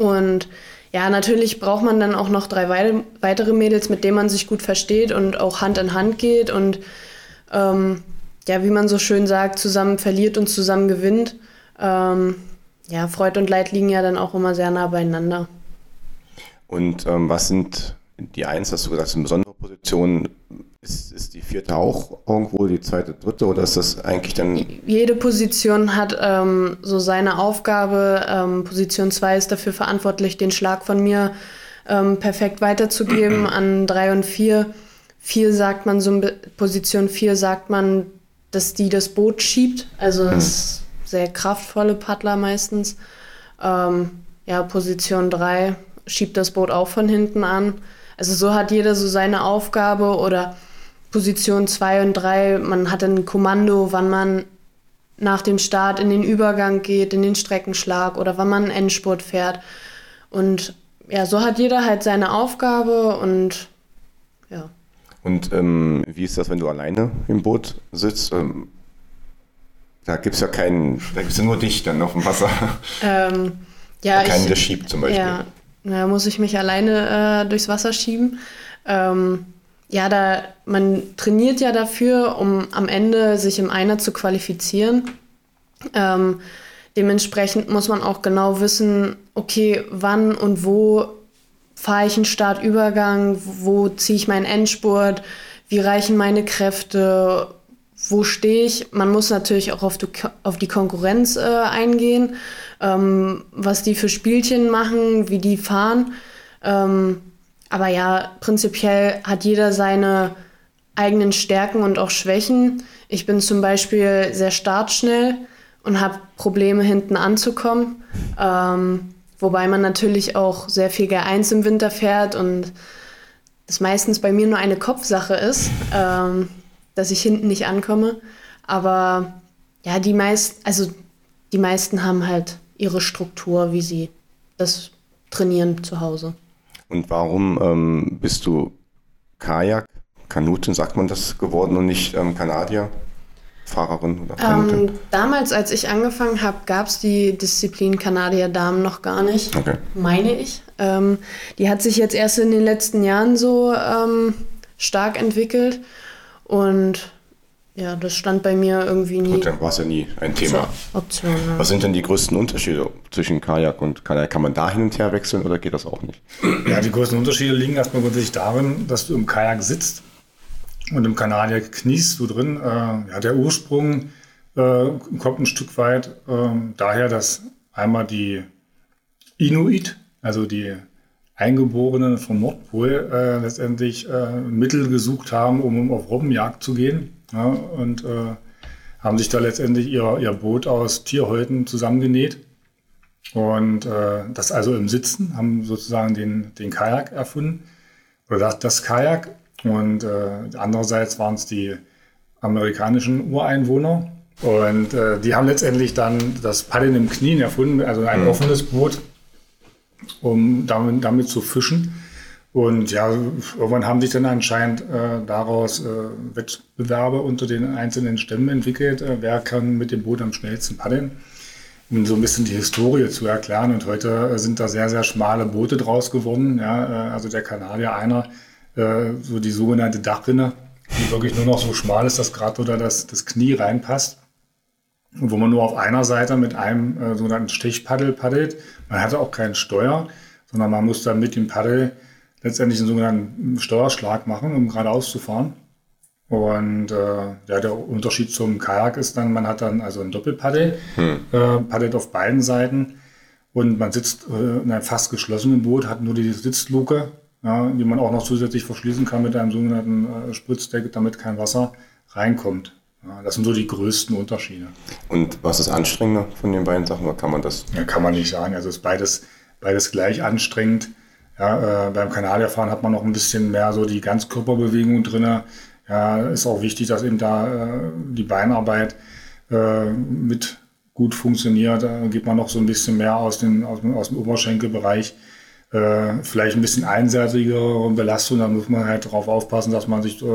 C: Und ja, natürlich braucht man dann auch noch drei weitere Mädels, mit denen man sich gut versteht und auch Hand in Hand geht und ähm, ja, wie man so schön sagt, zusammen verliert und zusammen gewinnt. Ähm, ja, Freud und Leid liegen ja dann auch immer sehr nah beieinander.
B: Und ähm, was sind die Eins, hast du gesagt, sind besondere Positionen? Ist, ist die vierte auch irgendwo, die zweite, dritte oder ist das eigentlich dann.
C: Jede Position hat ähm, so seine Aufgabe. Ähm, Position 2 ist dafür verantwortlich, den Schlag von mir ähm, perfekt weiterzugeben an 3 und 4. 4 sagt man, so Position 4 sagt man, dass die das Boot schiebt. Also das ist sehr kraftvolle Paddler meistens. Ähm, ja, Position 3 schiebt das Boot auch von hinten an. Also so hat jeder so seine Aufgabe oder Position 2 und 3, man hat ein Kommando, wann man nach dem Start in den Übergang geht, in den Streckenschlag oder wann man einen Endspurt fährt. Und ja, so hat jeder halt seine Aufgabe und ja.
B: Und ähm, wie ist das, wenn du alleine im Boot sitzt? Ähm, da gibt es ja keinen, da gibt es ja nur dich dann auf dem Wasser.
C: Ähm, ja,
B: keinen, der schiebt zum Beispiel.
C: Ja, da muss ich mich alleine äh, durchs Wasser schieben. Ähm, ja, da, man trainiert ja dafür, um am Ende sich im Einer zu qualifizieren. Ähm, dementsprechend muss man auch genau wissen, okay, wann und wo fahre ich einen Startübergang, wo ziehe ich meinen Endspurt, wie reichen meine Kräfte, wo stehe ich. Man muss natürlich auch auf die, auf die Konkurrenz äh, eingehen, ähm, was die für Spielchen machen, wie die fahren. Ähm, aber ja, prinzipiell hat jeder seine eigenen Stärken und auch Schwächen. Ich bin zum Beispiel sehr startschnell und habe Probleme hinten anzukommen. Ähm, wobei man natürlich auch sehr viel G1 im Winter fährt und das meistens bei mir nur eine Kopfsache ist, ähm, dass ich hinten nicht ankomme. Aber ja, die meisten, also die meisten haben halt ihre Struktur, wie sie das trainieren zu Hause.
B: Und warum ähm, bist du Kajak, Kanuten sagt man das geworden und nicht ähm, Kanadier? Fahrerin oder
C: Kanutin? Ähm, damals, als ich angefangen habe, gab es die Disziplin Kanadier Damen noch gar nicht, okay. meine ich. Ähm, die hat sich jetzt erst in den letzten Jahren so ähm, stark entwickelt und ja, das stand bei mir irgendwie nie.
B: Gut, dann war es ja nie ein Thema. Option, ja. Was sind denn die größten Unterschiede zwischen Kajak und Kajak? Kann man da hin und her wechseln oder geht das auch nicht?
D: Ja, die größten Unterschiede liegen erstmal grundsätzlich darin, dass du im Kajak sitzt und im Kanadier kniest du drin. Äh, ja, der Ursprung äh, kommt ein Stück weit äh, daher, dass einmal die Inuit, also die Eingeborenen vom Nordpol, äh, letztendlich äh, Mittel gesucht haben, um auf Robbenjagd zu gehen. Ja, und äh, haben sich da letztendlich ihr, ihr Boot aus Tierhäuten zusammengenäht. Und das also im Sitzen, haben sozusagen den, den Kajak erfunden. Oder das, das Kajak und äh, andererseits waren es die amerikanischen Ureinwohner. Und äh, die haben letztendlich dann das Paddeln im Knien erfunden, also ein mhm. offenes Boot, um damit, damit zu fischen. Und ja, irgendwann haben sich dann anscheinend äh, daraus äh, Wettbewerbe unter den einzelnen Stämmen entwickelt. Äh, wer kann mit dem Boot am schnellsten paddeln? Um so ein bisschen die Historie zu erklären. Und heute sind da sehr, sehr schmale Boote draus geworden. Ja, äh, also der Kanadier einer äh, so die sogenannte Dachrinne, die wirklich nur noch so schmal ist, dass gerade oder das, das Knie reinpasst. Und wo man nur auf einer Seite mit einem äh, sogenannten Stichpaddel paddelt. Man hatte auch keinen Steuer, sondern man muss dann mit dem Paddel letztendlich einen sogenannten Steuerschlag machen, um geradeaus zu fahren. Und äh, ja, der Unterschied zum Kajak ist dann, man hat dann also ein Doppelpaddel, hm. äh, paddelt auf beiden Seiten und man sitzt äh, in einem fast geschlossenen Boot, hat nur die Sitzluke ja, die man auch noch zusätzlich verschließen kann mit einem sogenannten äh, Spritzdeck, damit kein Wasser reinkommt. Ja, das sind so die größten Unterschiede.
B: Und was ist anstrengender von den beiden Sachen? Oder kann man das?
D: Ja, kann man nicht sagen. Also ist beides, beides gleich anstrengend. Ja, äh, beim Kanadierfahren hat man noch ein bisschen mehr so die Ganzkörperbewegung drin. Ja, ist auch wichtig, dass eben da äh, die Beinarbeit äh, mit gut funktioniert. Da geht man noch so ein bisschen mehr aus, den, aus, aus dem Oberschenkelbereich äh, vielleicht ein bisschen einseitigere Belastung. Da muss man halt darauf aufpassen, dass man sich, äh,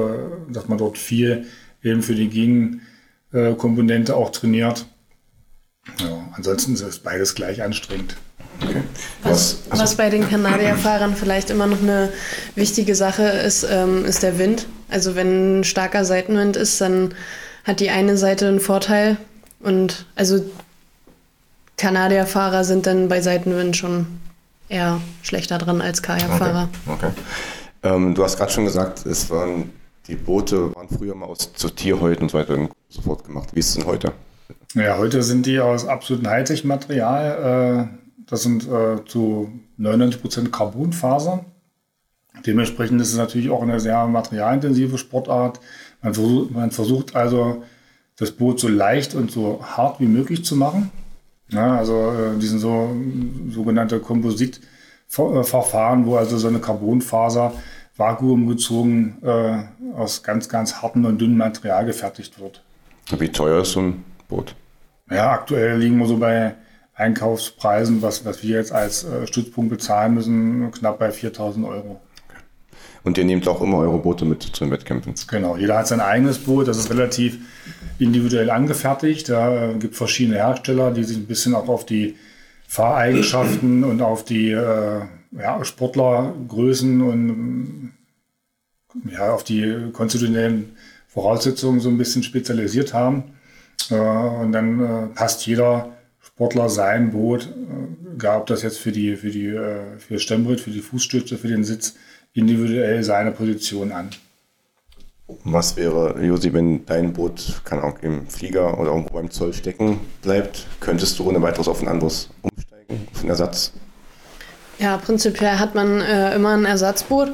D: dass man dort viel eben für die Gegenkomponente auch trainiert. Ja, ansonsten ist es beides gleich anstrengend.
C: Okay. Was, also, was bei den Kanadierfahrern vielleicht immer noch eine wichtige Sache ist, ähm, ist der Wind. Also wenn ein starker Seitenwind ist, dann hat die eine Seite einen Vorteil. Und also Kanadierfahrer sind dann bei Seitenwind schon eher schlechter dran als Kajakfahrer.
B: Okay. okay. Ähm, du hast gerade schon gesagt, es waren die Boote waren früher mal aus so Tierhäuten und so weiter und so fort gemacht. Wie ist es denn heute?
D: Ja, heute sind die aus absolutem Hightech-Material. Äh, das sind äh, zu 99 Prozent Carbonfaser. Dementsprechend ist es natürlich auch eine sehr materialintensive Sportart. Man versucht, man versucht also, das Boot so leicht und so hart wie möglich zu machen. Ja, also äh, diesen so sogenannte Kompositverfahren, wo also so eine Carbonfaser vakuumgezogen äh, aus ganz, ganz hartem und dünnem Material gefertigt wird.
B: Wie teuer ist so ein Boot?
D: Ja, aktuell liegen wir so bei Einkaufspreisen, was, was wir jetzt als äh, Stützpunkt bezahlen müssen, knapp bei 4000 Euro.
B: Und ihr nehmt auch immer eure Boote mit zu den Wettkämpfen?
D: Genau, jeder hat sein eigenes Boot, das ist relativ individuell angefertigt. Da äh, gibt verschiedene Hersteller, die sich ein bisschen auch auf die Fahreigenschaften und auf die äh, ja, Sportlergrößen und ja, auf die konstitutionellen Voraussetzungen so ein bisschen spezialisiert haben. Äh, und dann äh, passt jeder Sportler sein Boot, äh, egal ob das jetzt für die, für die, äh, für das Stemmbrett, für die Fußstütze, für den Sitz, individuell seine Position an.
B: Was wäre, Josi, wenn dein Boot, kann auch im Flieger oder irgendwo beim Zoll stecken bleibt, könntest du ohne weiteres auf ein anderes umsteigen, auf einen Ersatz?
C: Ja, prinzipiell hat man äh, immer ein Ersatzboot.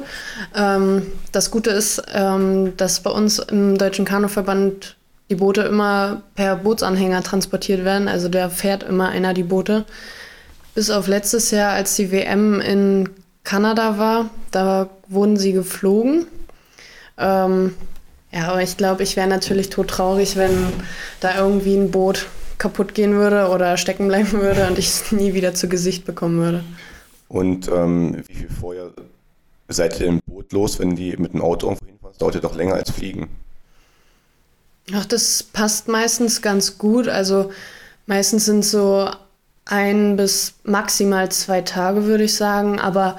C: Ähm, das Gute ist, ähm, dass bei uns im Deutschen Kanuverband die Boote immer per Bootsanhänger transportiert werden. Also da fährt immer einer die Boote. Bis auf letztes Jahr, als die WM in Kanada war, da wurden sie geflogen. Ähm, ja, aber ich glaube, ich wäre natürlich todtraurig, wenn da irgendwie ein Boot kaputt gehen würde oder stecken bleiben würde und ich es nie wieder zu Gesicht bekommen würde.
B: Und ähm, wie viel vorher seid ihr im Boot los, wenn die mit dem Auto irgendwo hinfahren? Das dauert ja doch länger als fliegen.
C: Ach, das passt meistens ganz gut. Also meistens sind so ein bis maximal zwei Tage, würde ich sagen. Aber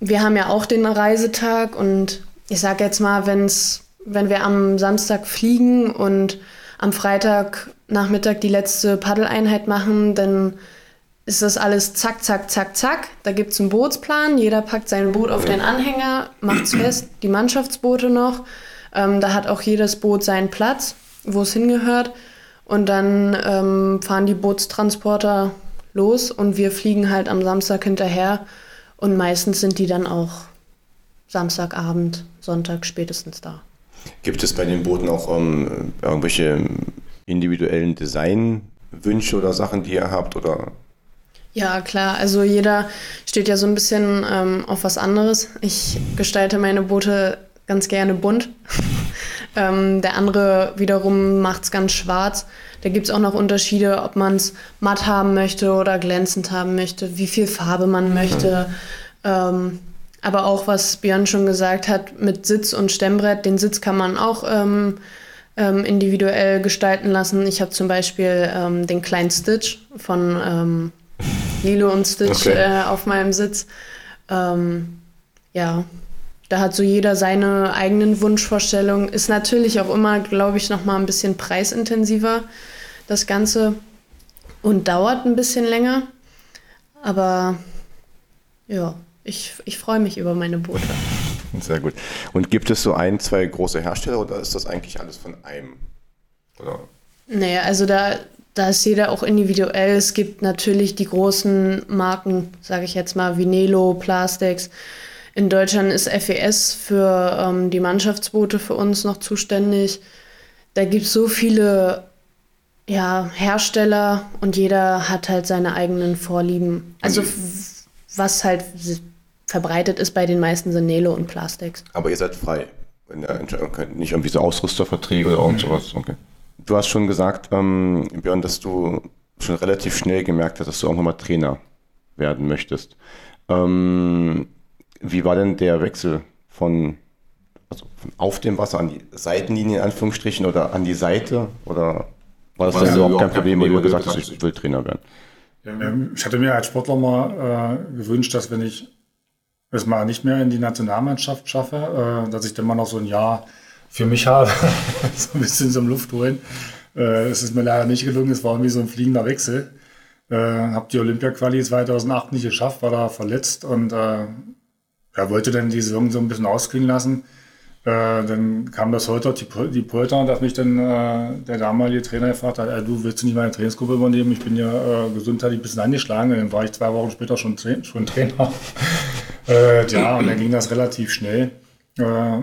C: wir haben ja auch den Reisetag und ich sage jetzt mal, wenn's, wenn wir am Samstag fliegen und am Freitagnachmittag die letzte Paddeleinheit machen, dann ist das alles zack, zack, zack, zack. Da gibt es einen Bootsplan. Jeder packt sein Boot auf den Anhänger, macht es fest, die Mannschaftsboote noch. Ähm, da hat auch jedes Boot seinen Platz, wo es hingehört. Und dann ähm, fahren die Bootstransporter los und wir fliegen halt am Samstag hinterher. Und meistens sind die dann auch Samstagabend, Sonntag spätestens da.
B: Gibt es bei den Booten auch ähm, irgendwelche individuellen Designwünsche oder Sachen, die ihr habt? Oder
C: ja, klar. Also jeder steht ja so ein bisschen ähm, auf was anderes. Ich gestalte meine Boote ganz gerne bunt. ähm, der andere wiederum macht es ganz schwarz. Da gibt es auch noch Unterschiede, ob man es matt haben möchte oder glänzend haben möchte, wie viel Farbe man möchte. Ähm, aber auch, was Björn schon gesagt hat, mit Sitz und Stemmbrett, den Sitz kann man auch ähm, ähm, individuell gestalten lassen. Ich habe zum Beispiel ähm, den kleinen Stitch von ähm, Lilo und Stitch okay. äh, auf meinem Sitz. Ja, da hat so jeder seine eigenen Wunschvorstellungen. Ist natürlich auch immer, glaube ich, noch mal ein bisschen preisintensiver, das Ganze. Und dauert ein bisschen länger. Aber ja, ich, ich freue mich über meine Boote.
B: Sehr gut. Und gibt es so ein, zwei große Hersteller oder ist das eigentlich alles von einem?
C: Oder? Naja, also da, da ist jeder auch individuell. Es gibt natürlich die großen Marken, sage ich jetzt mal, wie Nelo, Plastex. In Deutschland ist FES für ähm, die Mannschaftsboote für uns noch zuständig. Da gibt es so viele ja, Hersteller und jeder hat halt seine eigenen Vorlieben. Also was halt verbreitet ist bei den meisten sind Nelo und Plastex.
B: Aber ihr seid frei. Wenn ihr entscheiden könnt, nicht irgendwie so Ausrüsterverträge oder irgend sowas. Okay. Du hast schon gesagt, ähm, Björn, dass du schon relativ schnell gemerkt hast, dass du irgendwann mal Trainer werden möchtest. Ähm, wie war denn der Wechsel von, also von auf dem Wasser an die Seitenlinie in Anführungsstrichen oder an die Seite? Oder war das dann überhaupt kein Problem, wo du gesagt hast, ich will Trainer werden?
D: Ich hatte mir als Sportler mal äh, gewünscht, dass wenn ich es mal nicht mehr in die Nationalmannschaft schaffe, äh, dass ich dann mal noch so ein Jahr für mich habe, so ein bisschen zum Luft holen. Äh, es ist mir leider nicht gelungen, es war irgendwie so ein fliegender Wechsel. Äh, habe die Olympia-Quali 2008 nicht geschafft, war da verletzt und äh, ja, wollte dann die Saison so ein bisschen ausklingen lassen. Äh, dann kam das heute die, die Polter, dass mich dann äh, der damalige Trainer gefragt hat, du willst du nicht meine Trainingsgruppe übernehmen? Ich bin ja äh, gesundheitlich ein bisschen angeschlagen. Dann war ich zwei Wochen später schon, schon Trainer. Äh, ja, und dann ging das relativ schnell. Äh,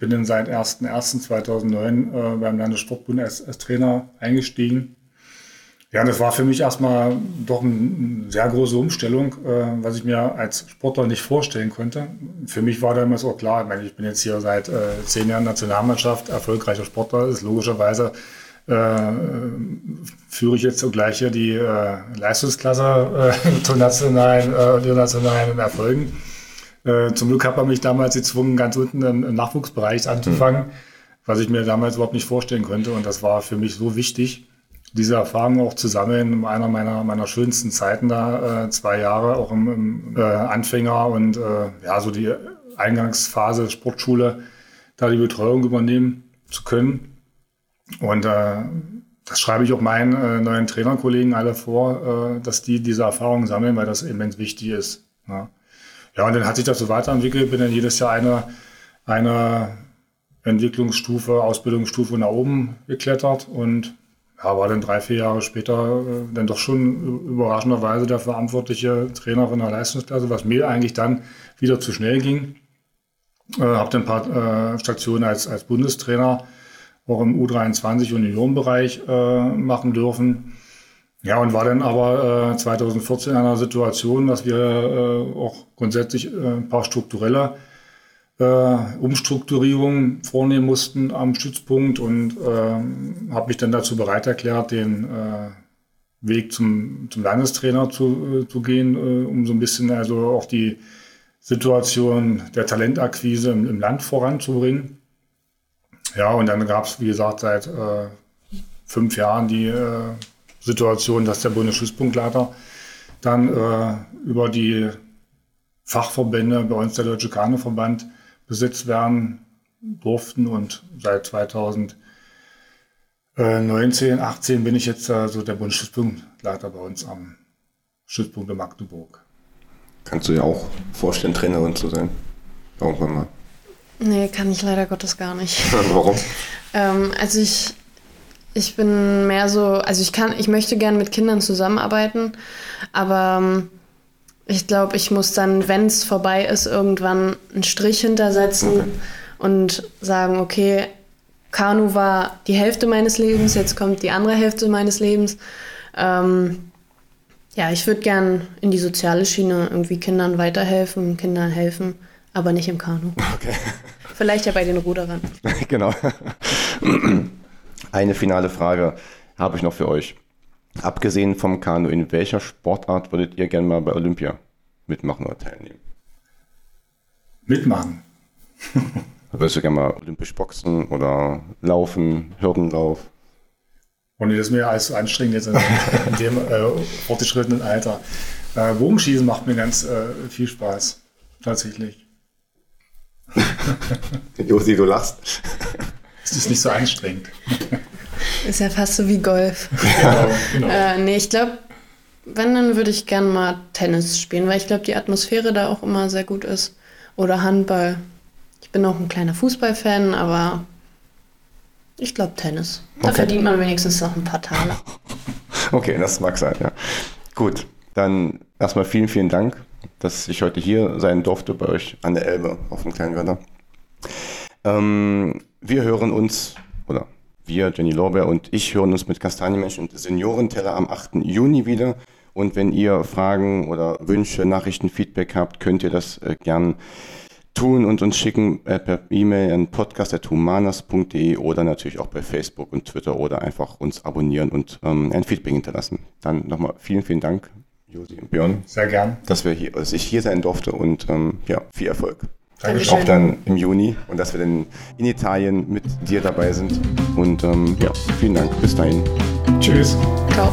D: bin dann seit 01.01.2009 äh, beim Landessportbund als, als Trainer eingestiegen. Ja, das war für mich erstmal doch eine sehr große Umstellung, äh, was ich mir als Sportler nicht vorstellen konnte. Für mich war damals auch klar, ich, meine, ich bin jetzt hier seit äh, zehn Jahren Nationalmannschaft, erfolgreicher Sportler, ist logischerweise äh, führe ich jetzt zugleich hier die äh, Leistungsklasse äh, zu nationalen äh, und internationalen Erfolgen. Äh, zum Glück hat man mich damals gezwungen, ganz unten im Nachwuchsbereich anzufangen, mhm. was ich mir damals überhaupt nicht vorstellen konnte. Und das war für mich so wichtig, diese Erfahrung auch zu sammeln in einer meiner, meiner schönsten Zeiten da, äh, zwei Jahre auch im, im äh, Anfänger und äh, ja, so die Eingangsphase Sportschule, da die Betreuung übernehmen zu können. Und äh, das schreibe ich auch meinen äh, neuen Trainerkollegen alle vor, äh, dass die diese Erfahrung sammeln, weil das immens wichtig ist. Ne? Ja, und dann hat sich das so weiterentwickelt, bin dann jedes Jahr eine, eine Entwicklungsstufe, Ausbildungsstufe nach oben geklettert und ja, war dann drei, vier Jahre später äh, dann doch schon überraschenderweise der verantwortliche Trainer von der Leistungsklasse, was mir eigentlich dann wieder zu schnell ging. Äh, habe dann ein paar äh, Stationen als, als Bundestrainer auch im U23 und Juniorenbereich äh, machen dürfen. Ja, und war dann aber äh, 2014 in einer Situation, dass wir äh, auch grundsätzlich äh, ein paar strukturelle äh, Umstrukturierungen vornehmen mussten am Stützpunkt und äh, habe mich dann dazu bereit erklärt, den äh, Weg zum, zum Landestrainer zu, äh, zu gehen, äh, um so ein bisschen also auch die Situation der Talentakquise im, im Land voranzubringen. Ja, und dann gab es, wie gesagt, seit äh, fünf Jahren die äh, Situation, dass der Bundesschusspunktleiter dann äh, über die Fachverbände, bei uns der Deutsche Kanuverband, besetzt werden durften. Und seit 2019, 18 bin ich jetzt so der Bundesschusspunktleiter bei uns am Stützpunkt in Magdeburg.
B: Kannst du dir auch vorstellen, Trainerin zu sein? Irgendwann mal.
C: Nee, kann ich leider Gottes gar nicht.
B: Warum?
C: ähm, also ich, ich bin mehr so, also ich kann, ich möchte gern mit Kindern zusammenarbeiten, aber ähm, ich glaube, ich muss dann, wenn es vorbei ist, irgendwann einen Strich hintersetzen okay. und sagen, okay, Kanu war die Hälfte meines Lebens, jetzt kommt die andere Hälfte meines Lebens. Ähm, ja, ich würde gern in die soziale Schiene irgendwie Kindern weiterhelfen, Kindern helfen, aber nicht im Kanu. Okay. Vielleicht ja bei den Ruderern.
B: genau. Eine finale Frage habe ich noch für euch. Abgesehen vom Kanu, in welcher Sportart würdet ihr gerne mal bei Olympia mitmachen oder teilnehmen?
D: Mitmachen.
B: Würdest du gerne mal olympisch boxen oder laufen, Hürdenlauf?
D: Und das ist mir alles so anstrengend jetzt in, dem äh, fortgeschrittenen Alter. Äh, Bogenschießen macht mir ganz äh, viel Spaß. Tatsächlich.
B: Josi, du lachst.
D: Es ist nicht so anstrengend.
C: Ist ja fast so wie Golf. Genau, genau. Äh, nee, ich glaube, wenn, dann würde ich gerne mal Tennis spielen, weil ich glaube, die Atmosphäre da auch immer sehr gut ist. Oder Handball. Ich bin auch ein kleiner Fußballfan, aber ich glaube Tennis. Da okay. verdient man wenigstens noch ein paar Tage.
B: Okay, das mag sein, ja. Gut, dann erstmal vielen, vielen Dank, dass ich heute hier sein durfte bei euch an der Elbe auf dem kleinen Wetter. Ähm, wir hören uns, oder wir, Jenny Lorbeer und ich hören uns mit Kastanienmensch und Seniorenteller am 8. Juni wieder. Und wenn ihr Fragen oder Wünsche, Nachrichten, Feedback habt, könnt ihr das äh, gern tun und uns schicken äh, per E-Mail an podcast.humanas.de oder natürlich auch bei Facebook und Twitter oder einfach uns abonnieren und ähm, ein Feedback hinterlassen. Dann nochmal vielen, vielen Dank, Josi und Björn.
D: Sehr gern.
B: Dass, wir hier, dass ich hier sein durfte und ähm, ja, viel Erfolg. Dankeschön. Auch dann im Juni und dass wir dann in Italien mit dir dabei sind. Und ähm, ja, vielen Dank. Bis dahin.
D: Tschüss.
C: Ciao.